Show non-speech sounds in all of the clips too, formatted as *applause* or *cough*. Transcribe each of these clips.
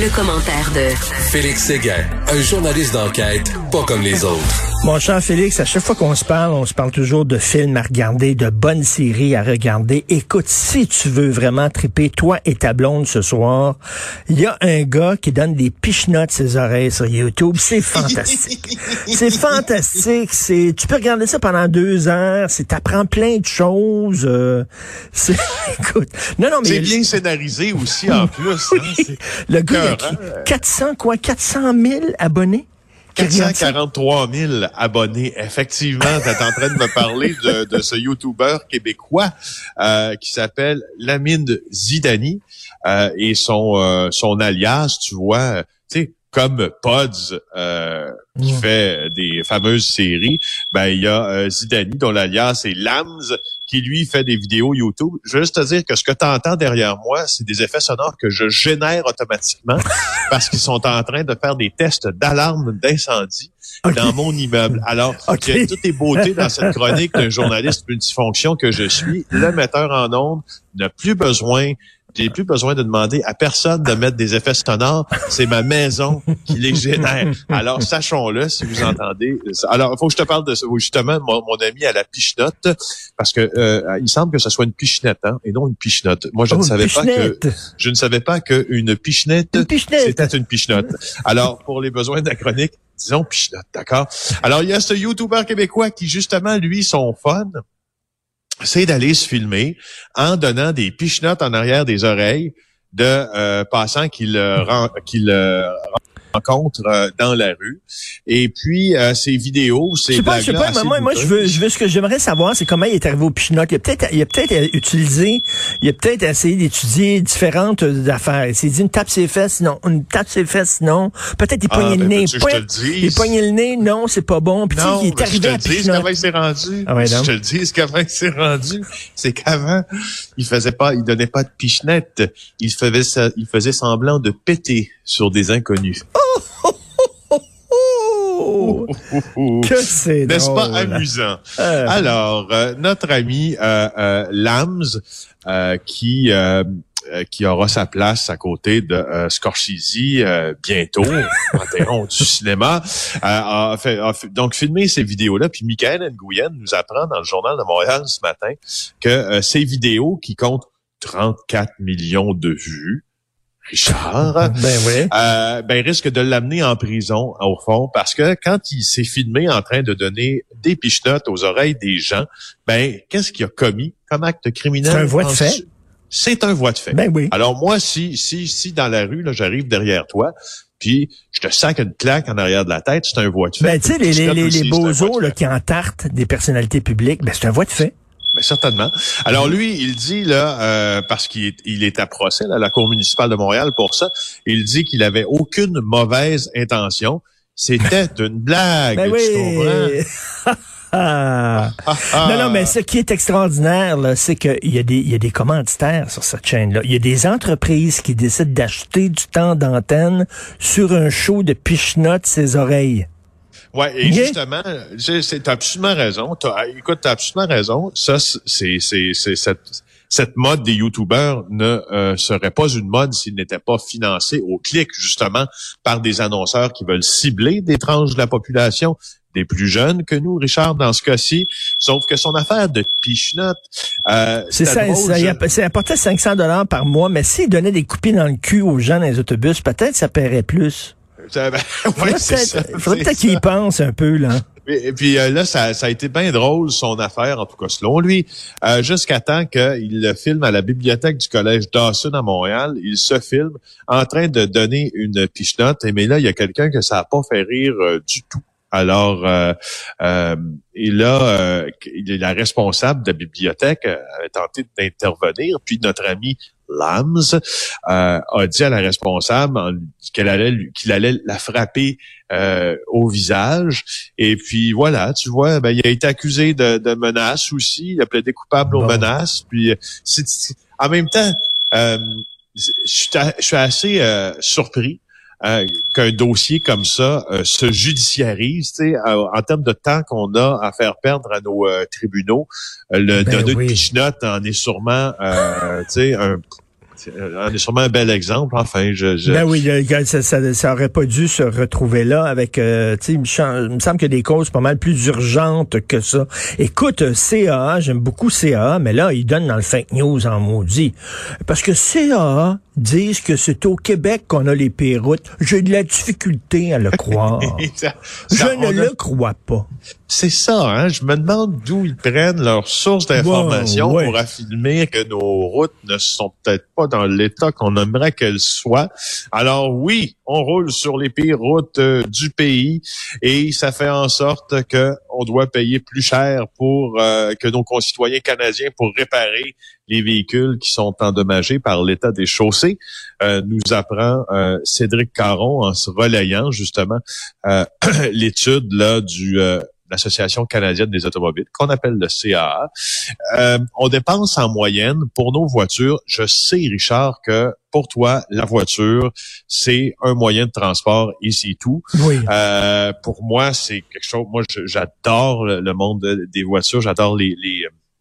Le commentaire de Félix Séguin, un journaliste d'enquête pas comme les autres. Mon cher Félix, à chaque fois qu'on se parle, on se parle toujours de films à regarder, de bonnes séries à regarder. Écoute, si tu veux vraiment triper, toi et ta blonde ce soir, il y a un gars qui donne des pichenottes ses oreilles sur YouTube. C'est fantastique. *laughs* c'est fantastique. C'est, tu peux regarder ça pendant deux heures. C'est, t'apprends plein de choses. Euh, *laughs* c'est, écoute. Non, non, mais. C'est bien scénarisé aussi, en *laughs* plus. Hein, le gars, il a 400, quoi, 400 000 abonnés? 443 000 abonnés. Effectivement, tu es en train de me parler de, de ce YouTuber québécois euh, qui s'appelle Lamine Zidani euh, et son euh, son alias, tu vois, tu sais, comme Pods euh, qui fait des fameuses séries, ben il y a euh, Zidani dont l'alias est Lams qui lui fait des vidéos YouTube. Je veux juste te dire que ce que tu entends derrière moi, c'est des effets sonores que je génère automatiquement *laughs* parce qu'ils sont en train de faire des tests d'alarme d'incendie dans mon immeuble. Alors, *laughs* okay. il y a toutes les beautés dans cette chronique d'un journaliste multifonction que je suis. Le metteur en ondes n'a plus besoin j'ai plus besoin de demander à personne de mettre des effets sonores. C'est ma maison qui les génère. Alors, sachons-le si vous entendez. Alors, il faut que je te parle de. Justement, mon, mon ami à la pichenote, parce que euh, il semble que ce soit une pichenette, hein, et non une pichenote. Moi, je ne oh, savais pas que je ne savais pas qu'une pichenette, c'était une pichenote. Alors, pour les besoins de la chronique, disons pichenote, d'accord? Alors, il y a ce YouTuber québécois qui, justement, lui, son fun, c'est d'aller se filmer en donnant des pichenottes en arrière des oreilles de euh, passants qu'il euh, euh euh, dans la rue. Et puis, euh, ces vidéos, ces Je sais pas, je sais pas, moi, moi, je veux, je veux, ce que j'aimerais savoir, c'est comment il est arrivé au Pinot. Il a peut-être, il a peut-être utilisé, il a peut-être essayé d'étudier différentes affaires. Il s'est dit une tape ses fesses, non. Une tape ses fesses, non. Peut-être il poignait ah, le ben, nez. il poignait le nez, non, c'est pas bon. Puis non, il est arrivé je te le dis comment il s'est rendu. Ah je te le dis comment il s'est rendu. C'est qu'avant, il faisait pas, il donnait pas de pichenette. Il faisait, il faisait semblant de péter sur des inconnus. Que c'est N'est-ce pas amusant? Euh. Alors, euh, notre ami euh, Lams, qui qui aura sa place à côté de Scorsese bientôt, Panthéon du cinéma, a, fait, donc filmé ces vidéos-là. Puis Michael Nguyen nous apprend dans le journal de Montréal ce matin que ces vidéos qui comptent 34 millions de vues, Richard, ben oui. euh, ben risque de l'amener en prison au fond parce que quand il s'est filmé en train de donner des pichenottes aux oreilles des gens, ben qu'est-ce qu'il a commis comme acte criminel? C'est un voie de fait. C'est un voie de fait. Ben oui. Alors moi, si si si dans la rue là, j'arrive derrière toi, puis je te sac une claque en arrière de la tête, c'est un voie de fait. Ben tu sais les les, les, les bozos là, qui entartent des personnalités publiques, ben c'est un voie de fait. Ben, certainement. Alors lui, il dit là, euh, parce qu'il est, il est à procès à la Cour municipale de Montréal pour ça, il dit qu'il avait aucune mauvaise intention. C'était *laughs* une blague, ben tu comprends? *laughs* non, non, mais ce qui est extraordinaire, c'est qu'il y, a des, il y a des commanditaires sur cette chaîne-là. Il y a des entreprises qui décident d'acheter du temps d'antenne sur un show de pichenote ses oreilles. Ouais, et justement, c'est absolument raison. As, écoute, t'as absolument raison. Ça, c'est c'est cette cette mode des youtubeurs ne euh, serait pas une mode s'il n'était pas financé au clic justement par des annonceurs qui veulent cibler des tranches de la population des plus jeunes que nous, Richard, dans ce cas-ci. Sauf que son affaire de pichenote, euh, c'est ça, ça c'est apporté 500 dollars par mois, mais s'il donnait des coupines dans le cul aux gens dans les autobus, peut-être ça paierait plus. Ben, *laughs* ouais, Il faudrait peut-être qu'il y pense un peu, là. Et puis euh, là, ça, ça, a été bien drôle, son affaire, en tout cas selon lui, euh, jusqu'à temps qu'il le filme à la bibliothèque du Collège Dawson à Montréal. Il se filme en train de donner une pichenote, mais là, il y a quelqu'un que ça n'a pas fait rire euh, du tout. Alors, euh, euh, et là, euh, la responsable de la bibliothèque a tenté d'intervenir, puis notre ami Lams euh, a dit à la responsable qu'elle allait qu'il allait la frapper euh, au visage. Et puis voilà, tu vois, ben, il a été accusé de, de menaces aussi. Il a plaidé coupable aux menaces. Puis en même temps, je suis assez surpris euh, qu'un dossier comme ça euh, se judiciarise, tu sais, en termes de temps qu'on a à faire perdre à nos euh, tribunaux, le ben de pichenote en est sûrement, tu sais, un on est sûrement un bel exemple. Enfin, je, je... Ben oui, ça, ça, ça, aurait pas dû se retrouver là avec, euh, tu sais, il me semble qu'il y a des causes pas mal plus urgentes que ça. Écoute, CAA, j'aime beaucoup CAA, mais là, ils donnent dans le fake news en maudit. Parce que CAA disent que c'est au Québec qu'on a les pires routes. J'ai de la difficulté à le croire. *laughs* je ne le crois pas. C'est ça, hein? Je me demande d'où ils prennent leurs sources d'information pour affirmer que nos routes ne sont peut-être pas dans l'état qu'on aimerait qu'elles soient. Alors oui, on roule sur les pires routes euh, du pays et ça fait en sorte que on doit payer plus cher pour euh, que nos concitoyens canadiens pour réparer les véhicules qui sont endommagés par l'état des chaussées, euh, nous apprend Cédric Caron en se relayant justement *clears throat* l'étude là du l'Association canadienne des automobiles, qu'on appelle le CAA. Euh, on dépense en moyenne pour nos voitures. Je sais, Richard, que pour toi, la voiture, c'est un moyen de transport et c'est tout. Oui. Euh, pour moi, c'est quelque chose. Moi, j'adore le, monde des voitures. J'adore les,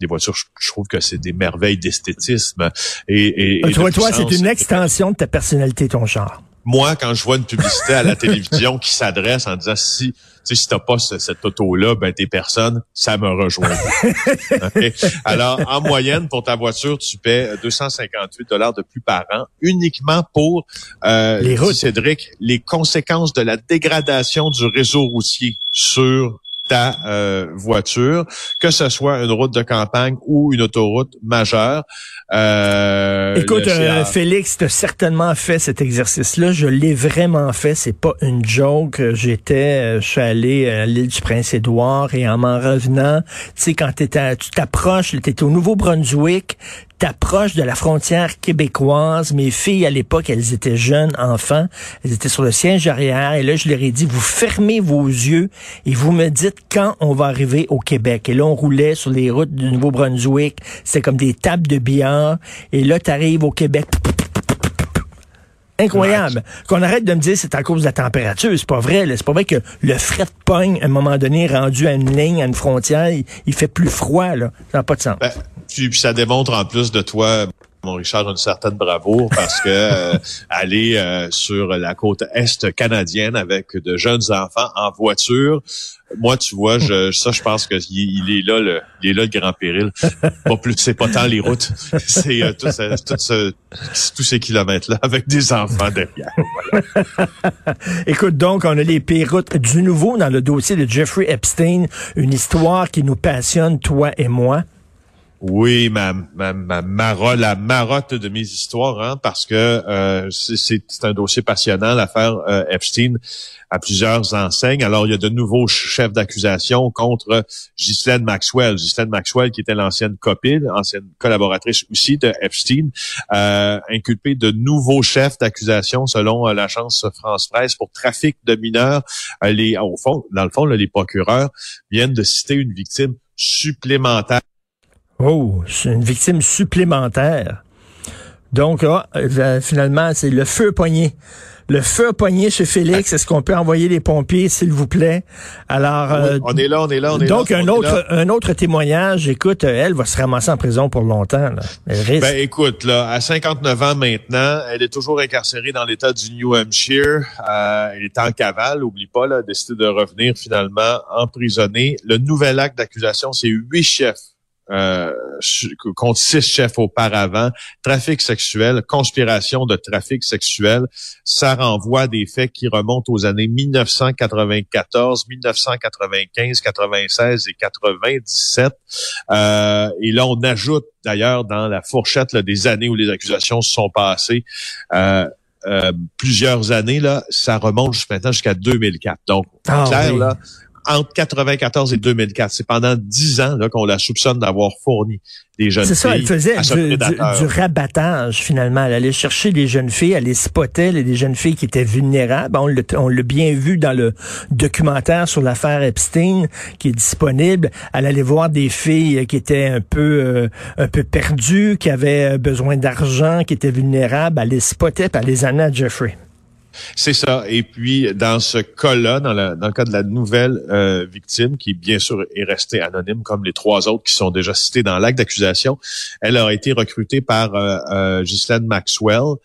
les voitures, je, trouve que c'est des merveilles d'esthétisme. Et, et, toi, toi c'est une extension de ta personnalité, ton char moi, quand je vois une publicité à la télévision qui s'adresse en disant si tu sais, si t'as pas cette auto-là, ben t'es personne, ça me rejoint. *laughs* Alors, en moyenne, pour ta voiture, tu paies 258 dollars de plus par an, uniquement pour euh, les routes. Cédric, les conséquences de la dégradation du réseau routier sur ta euh, voiture, que ce soit une route de campagne ou une autoroute majeure. Euh, Écoute, euh, Félix, tu as certainement fait cet exercice-là. Je l'ai vraiment fait. C'est pas une joke. J'étais, je suis allé à l'île du Prince-Édouard et en m'en revenant, tu sais, quand tu t'approches, tu étais au Nouveau-Brunswick, t'approches de la frontière québécoise. Mes filles, à l'époque, elles étaient jeunes enfants. Elles étaient sur le siège arrière. Et là, je leur ai dit, vous fermez vos yeux et vous me dites quand on va arriver au Québec. Et là, on roulait sur les routes du Nouveau-Brunswick. C'était comme des tables de billard. Et là, tu arrives au Québec. Incroyable. Qu'on arrête de me dire c'est à cause de la température. C'est pas vrai. C'est pas vrai que le fret pogne à un moment donné rendu à une ligne, à une frontière, il, fait plus froid. Là. Ça n'a pas de sens. Ben, puis, ça démontre en plus de toi, Richard, une certaine bravoure parce que euh, *laughs* aller euh, sur la côte est canadienne avec de jeunes enfants en voiture, moi, tu vois, je, ça, je pense qu'il il est là le, il est là le grand péril. Pas plus, c'est pas tant les routes, *laughs* c'est euh, tout, ce, tous ces kilomètres-là avec des enfants derrière. *laughs* Écoute, donc, on a les pires routes du nouveau dans le dossier de Jeffrey Epstein, une histoire qui nous passionne, toi et moi. Oui, ma, ma, ma la marotte de mes histoires, hein, parce que euh, c'est un dossier passionnant, l'affaire euh, Epstein à plusieurs enseignes. Alors, il y a de nouveaux chefs d'accusation contre Ghislaine Maxwell. Ghislaine Maxwell, qui était l'ancienne copine, ancienne collaboratrice aussi de Epstein, euh, inculpée de nouveaux chefs d'accusation selon euh, l'agence France-Presse pour trafic de mineurs. les, au fond, dans le fond, les procureurs viennent de citer une victime supplémentaire Oh, c'est une victime supplémentaire. Donc, ah, euh, finalement, c'est le feu poigné. Le feu poigné chez Félix. Est-ce qu'on peut envoyer les pompiers, s'il vous plaît? Alors, euh, on est là, on est là, on est donc, là. Donc, un autre, un autre témoignage. Écoute, elle va se ramasser en prison pour longtemps. Là. Ben, écoute, là, à 59 ans maintenant, elle est toujours incarcérée dans l'État du New Hampshire. Euh, elle est en cavale, oublie pas, là, a décidé de revenir finalement emprisonnée. Le nouvel acte d'accusation, c'est huit chefs euh, contre six chefs auparavant, trafic sexuel, conspiration de trafic sexuel, ça renvoie à des faits qui remontent aux années 1994, 1995, 96 et 97. Euh, et là, on ajoute d'ailleurs dans la fourchette des années où les accusations se sont passées. Euh, euh, plusieurs années, là, ça remonte jusqu'à maintenant jusqu'à 2004. Donc, ah clair, là, entre 94 et 2004. C'est pendant dix ans qu'on la soupçonne d'avoir fourni des jeunes filles. C'est ça, elle faisait du, rabattage finalement. Elle allait chercher des jeunes filles, elle les spottait, les jeunes filles qui étaient vulnérables. On l'a bien vu dans le documentaire sur l'affaire Epstein qui est disponible. Elle allait voir des filles qui étaient un peu euh, un peu perdues, qui avaient besoin d'argent, qui étaient vulnérables. Elle les spottait, puis elle les amenait à Jeffrey. C'est ça. Et puis, dans ce cas-là, dans, le cas de la nouvelle euh, victime, qui bien sûr est restée anonyme comme les trois autres qui sont déjà cités dans l'acte d'accusation, elle a été recrutée par euh, euh Maxwell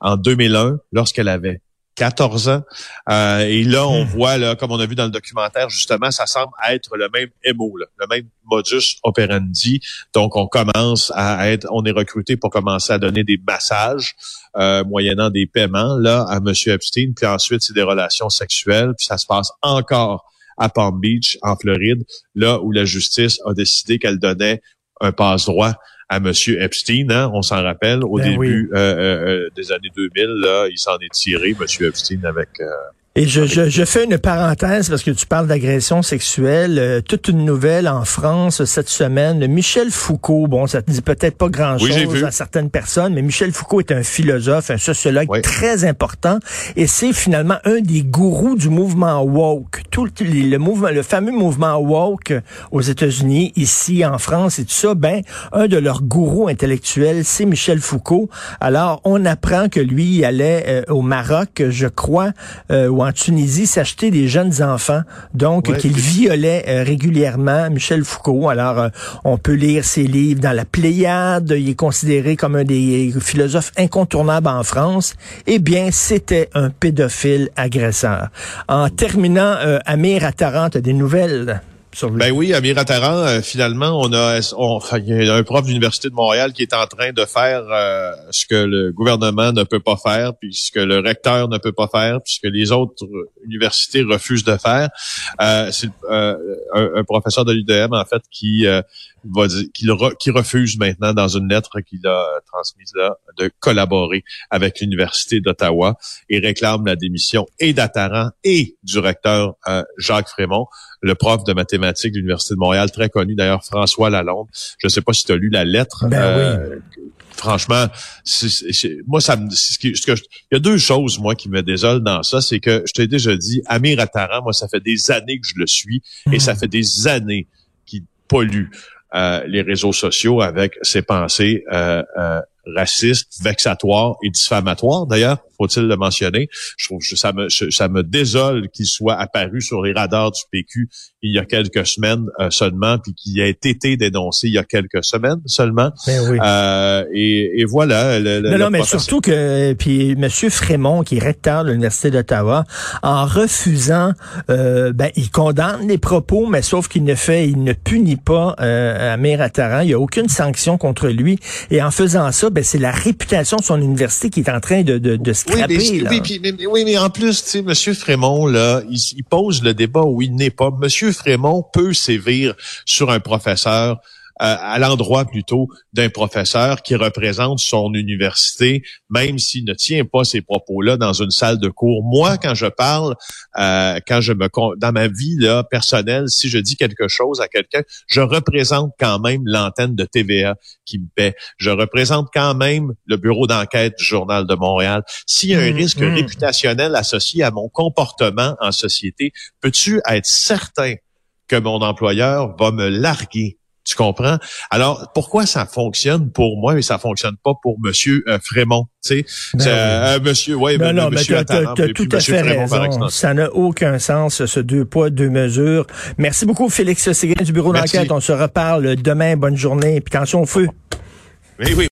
en 2001 lorsqu'elle avait 14 ans. Euh, et là, on hmm. voit, là, comme on a vu dans le documentaire, justement, ça semble être le même MO, le même modus operandi. Donc, on commence à être, on est recruté pour commencer à donner des massages, euh, moyennant des paiements, là, à M. Epstein. Puis ensuite, c'est des relations sexuelles. Puis ça se passe encore à Palm Beach, en Floride, là où la justice a décidé qu'elle donnait un passe-droit à M. Epstein. Hein, on s'en rappelle, au ben début euh, euh, euh, des années 2000, là, il s'en est tiré, M. Epstein, avec et je, je, je, fais une parenthèse parce que tu parles d'agression sexuelle. Euh, toute une nouvelle en France cette semaine. Michel Foucault, bon, ça te dit peut-être pas grand-chose à certaines personnes, mais Michel Foucault est un philosophe, un sociologue très important, et c'est finalement un des gourous du mouvement woke. Tout le, mouvement, le fameux mouvement woke aux États-Unis, ici en France et tout ça. Ben, un de leurs gourous intellectuels, c'est Michel Foucault. Alors, on apprend que lui il allait euh, au Maroc, je crois, euh, en Tunisie s'acheter des jeunes enfants, donc qu'il violait euh, régulièrement, Michel Foucault. Alors, euh, on peut lire ses livres dans la Pléiade, il est considéré comme un des philosophes incontournables en France. Eh bien, c'était un pédophile agresseur. En terminant, euh, Amir Attaran, des nouvelles? Ben oui, Amir Attaran, euh, finalement, on a, on, il y a un prof d'université de Montréal qui est en train de faire euh, ce que le gouvernement ne peut pas faire, puis ce que le recteur ne peut pas faire, puis ce que les autres universités refusent de faire. Euh, c'est un, un, professeur de l'UDM en fait qui va dire, qui, refuse maintenant dans une lettre qu'il a transmise là de collaborer avec l'université d'Ottawa et réclame la démission et d'Attaran et du recteur Jacques Frémont le prof de mathématiques de l'Université de Montréal, très connu d'ailleurs, François Lalonde. Je ne sais pas si tu as lu la lettre. Ben euh, Franchement, moi, ça me, ce que, il y a deux choses, moi, qui me désolent dans ça. C'est que, je t'ai déjà dit, Amir Attaran, moi, ça fait des années que je le suis et ça hmm. fait des années qu'il pollue euh, les réseaux sociaux avec ses pensées euh, euh racistes, vexatoires et diffamatoires. D'ailleurs, faut-il le mentionner. Je trouve que ça me, ça me désole qu'il soit apparu sur les radars du PQ il y a quelques semaines euh, seulement, puis qu'il a été dénoncé il y a quelques semaines seulement. Ben oui. euh, et, et, voilà. Le, non, non mais surtout que puis M. Frémont, qui est recteur de l'Université d'Ottawa, en refusant, euh, ben, il condamne les propos, mais sauf qu'il ne fait, il ne punit pas euh, Amir Attaran. Il n'y a aucune sanction contre lui. Et en faisant ça, ben, c'est la réputation de son université qui est en train de, de, de se oui, mais, en plus, tu sais, M. Frémont, là, il, pose le débat où il n'est pas. M. Frémont peut sévir sur un professeur à l'endroit plutôt d'un professeur qui représente son université, même s'il ne tient pas ces propos-là dans une salle de cours. Moi, quand je parle, euh, quand je me dans ma vie là personnelle, si je dis quelque chose à quelqu'un, je représente quand même l'antenne de TVA qui me paie. Je représente quand même le bureau d'enquête du Journal de Montréal. S'il y a un mmh, risque mmh. réputationnel associé à mon comportement en société, peux-tu être certain que mon employeur va me larguer? Tu comprends? Alors, pourquoi ça fonctionne pour moi et ça fonctionne pas pour Monsieur euh, Frémont? Tu sais, ben euh, Monsieur, ouais, non, non, mais tu as, tout à fait raison. Ça n'a aucun sens, ce deux poids, deux mesures. Merci beaucoup, Félix Séguin du bureau d'enquête. On se reparle demain. Bonne journée. Puis attention au feu. Oui, oui.